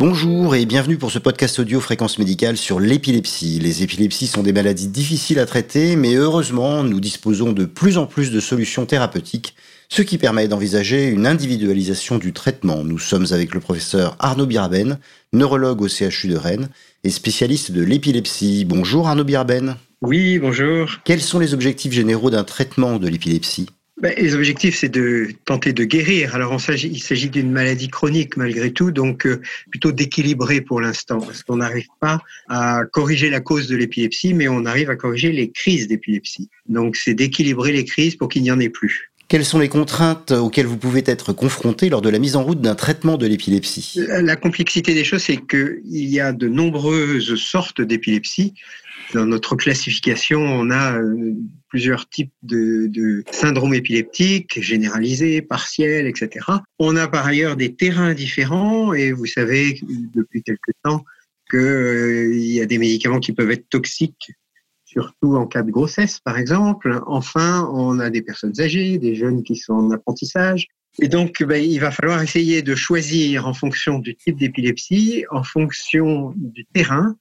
Bonjour et bienvenue pour ce podcast audio fréquence médicale sur l'épilepsie. Les épilepsies sont des maladies difficiles à traiter, mais heureusement, nous disposons de plus en plus de solutions thérapeutiques, ce qui permet d'envisager une individualisation du traitement. Nous sommes avec le professeur Arnaud Biraben, neurologue au CHU de Rennes et spécialiste de l'épilepsie. Bonjour Arnaud Biraben. Oui, bonjour. Quels sont les objectifs généraux d'un traitement de l'épilepsie? Ben, les objectifs, c'est de tenter de guérir. Alors, il s'agit d'une maladie chronique malgré tout, donc euh, plutôt d'équilibrer pour l'instant, parce qu'on n'arrive pas à corriger la cause de l'épilepsie, mais on arrive à corriger les crises d'épilepsie. Donc, c'est d'équilibrer les crises pour qu'il n'y en ait plus. Quelles sont les contraintes auxquelles vous pouvez être confronté lors de la mise en route d'un traitement de l'épilepsie? La complexité des choses, c'est qu'il y a de nombreuses sortes d'épilepsie. Dans notre classification, on a euh, plusieurs types de, syndromes épileptiques, généralisés, partiels, etc. On a par ailleurs des terrains différents et vous savez depuis quelque temps qu'il euh, y a des médicaments qui peuvent être toxiques surtout en cas de grossesse, par exemple. Enfin, on a des personnes âgées, des jeunes qui sont en apprentissage. Et donc, ben, il va falloir essayer de choisir en fonction du type d'épilepsie, en fonction du terrain,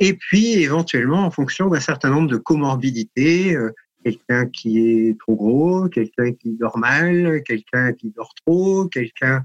et puis éventuellement en fonction d'un certain nombre de comorbidités, euh, quelqu'un qui est trop gros, quelqu'un qui dort mal, quelqu'un qui dort trop, quelqu'un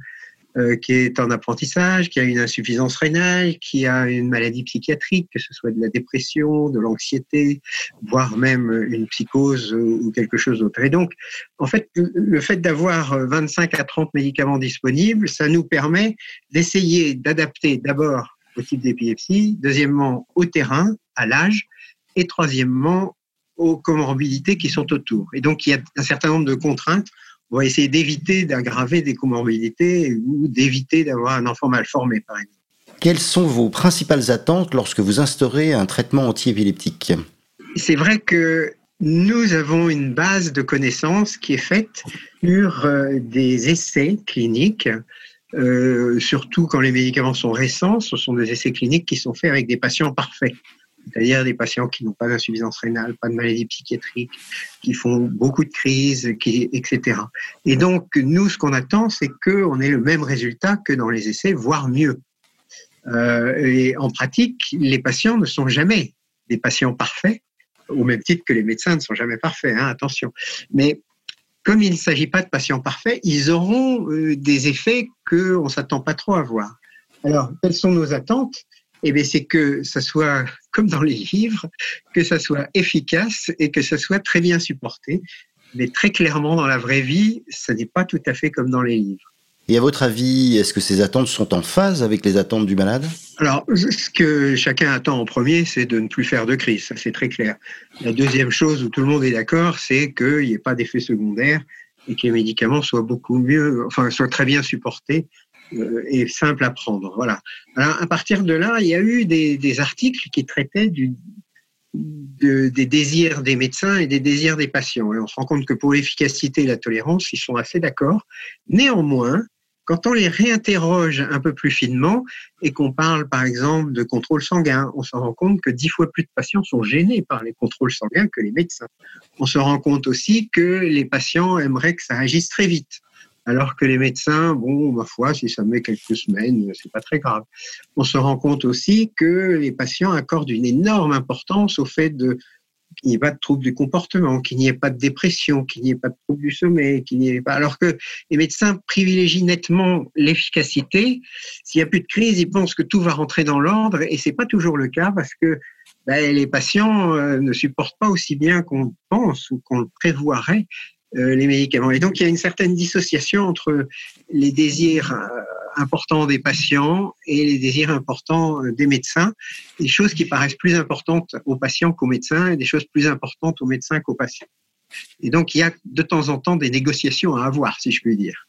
euh, qui est en apprentissage, qui a une insuffisance rénale, qui a une maladie psychiatrique, que ce soit de la dépression, de l'anxiété, voire même une psychose ou quelque chose d'autre. Et donc, en fait, le fait d'avoir 25 à 30 médicaments disponibles, ça nous permet d'essayer d'adapter d'abord au type d'épilepsie, deuxièmement au terrain, à l'âge, et troisièmement aux comorbidités qui sont autour. Et donc il y a un certain nombre de contraintes. On va essayer d'éviter d'aggraver des comorbidités ou d'éviter d'avoir un enfant mal formé, par exemple. Quelles sont vos principales attentes lorsque vous instaurez un traitement antiépileptique? C'est vrai que nous avons une base de connaissances qui est faite sur euh, des essais cliniques euh, surtout quand les médicaments sont récents, ce sont des essais cliniques qui sont faits avec des patients parfaits, c'est-à-dire des patients qui n'ont pas d'insuffisance rénale, pas de maladie psychiatrique, qui font beaucoup de crises, etc. Et donc, nous, ce qu'on attend, c'est qu'on ait le même résultat que dans les essais, voire mieux. Euh, et en pratique, les patients ne sont jamais des patients parfaits, au même titre que les médecins ne sont jamais parfaits, hein, attention. Mais comme il ne s'agit pas de patients parfaits, ils auront euh, des effets qu'on ne s'attend pas trop à voir. Alors, quelles sont nos attentes? Eh bien, c'est que ça soit comme dans les livres, que ça soit efficace et que ça soit très bien supporté. Mais très clairement, dans la vraie vie, ce n'est pas tout à fait comme dans les livres. Et à votre avis, est-ce que ces attentes sont en phase avec les attentes du malade? Alors, ce que chacun attend en premier, c'est de ne plus faire de crise, ça c'est très clair. La deuxième chose où tout le monde est d'accord, c'est qu'il n'y ait pas d'effet secondaire et que les médicaments soient beaucoup mieux, enfin, soient très bien supportés euh, et simples à prendre. Voilà. Alors, à partir de là, il y a eu des, articles qui traitaient du, de, des désirs des médecins et des désirs des patients. Et on se rend compte que pour l'efficacité et la tolérance, ils sont assez d'accord. Néanmoins, quand on les réinterroge un peu plus finement et qu'on parle par exemple de contrôle sanguin, on se rend compte que dix fois plus de patients sont gênés par les contrôles sanguins que les médecins. On se rend compte aussi que les patients aimeraient que ça agisse très vite. Alors que les médecins, bon, ma foi, si ça met quelques semaines, c'est pas très grave. On se rend compte aussi que les patients accordent une énorme importance au fait de qu'il n'y ait pas de troubles du comportement, qu'il n'y ait pas de dépression, qu'il n'y ait pas de troubles du sommeil, qu'il n'y ait pas. Alors que les médecins privilégient nettement l'efficacité. S'il n'y a plus de crise, ils pensent que tout va rentrer dans l'ordre, et c'est pas toujours le cas parce que ben, les patients euh, ne supportent pas aussi bien qu'on pense ou qu'on prévoirait euh, les médicaments. Et donc il y a une certaine dissociation entre les désirs euh, importants des patients et les désirs importants euh, des médecins, des choses qui paraissent plus importantes aux patients qu'aux médecins et des choses plus importantes aux médecins qu'aux patients. Et donc il y a de temps en temps des négociations à avoir, si je puis dire.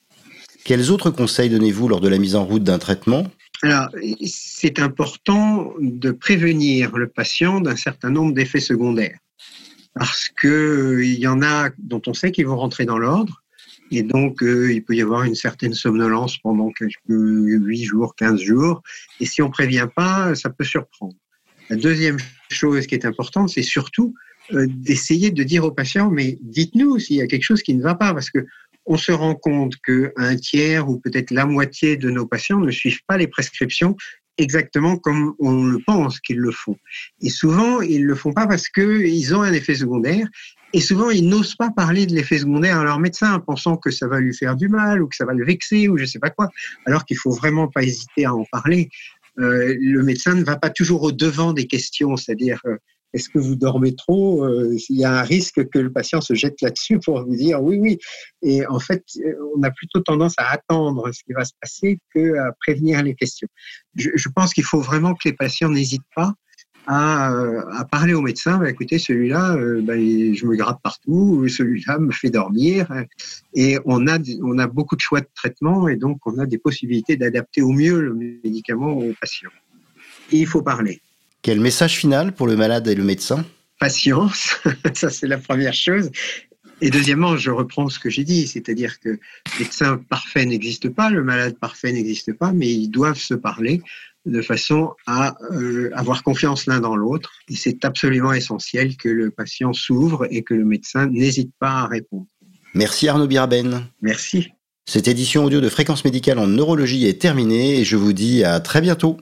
Quels autres conseils donnez-vous lors de la mise en route d'un traitement? Alors, c'est important de prévenir le patient d'un certain nombre d'effets secondaires parce que il y en a dont on sait qu'ils vont rentrer dans l'ordre et donc, euh, il peut y avoir une certaine somnolence pendant quelques 8 jours, 15 jours. Et si on prévient pas, ça peut surprendre. La deuxième chose qui est importante, c'est surtout euh, d'essayer de dire aux patients, mais dites-nous s'il y a quelque chose qui ne va pas, parce que on se rend compte qu'un tiers ou peut-être la moitié de nos patients ne suivent pas les prescriptions exactement comme on le pense qu'ils le font. Et souvent, ils le font pas parce qu'ils ont un effet secondaire. Et souvent, ils n'osent pas parler de l'effet secondaire à leur médecin, pensant que ça va lui faire du mal ou que ça va le vexer ou je sais pas quoi. Alors qu'il faut vraiment pas hésiter à en parler. Euh, le médecin ne va pas toujours au devant des questions, c'est-à-dire euh, est-ce que vous dormez trop euh, Il y a un risque que le patient se jette là-dessus pour vous dire oui, oui. Et en fait, on a plutôt tendance à attendre ce qui va se passer que à prévenir les questions. Je pense qu'il faut vraiment que les patients n'hésitent pas à, à, parler au médecin, bah, écoutez, celui-là, euh, bah, je me gratte partout, celui-là me fait dormir. Et on a, on a beaucoup de choix de traitement et donc on a des possibilités d'adapter au mieux le médicament au patient. Et il faut parler. Quel message final pour le malade et le médecin? Patience, ça c'est la première chose. Et deuxièmement, je reprends ce que j'ai dit, c'est-à-dire que le médecin parfait n'existe pas, le malade parfait n'existe pas, mais ils doivent se parler de façon à euh, avoir confiance l'un dans l'autre. Et c'est absolument essentiel que le patient s'ouvre et que le médecin n'hésite pas à répondre. Merci Arnaud Biraben. Merci. Cette édition audio de Fréquence Médicale en neurologie est terminée et je vous dis à très bientôt.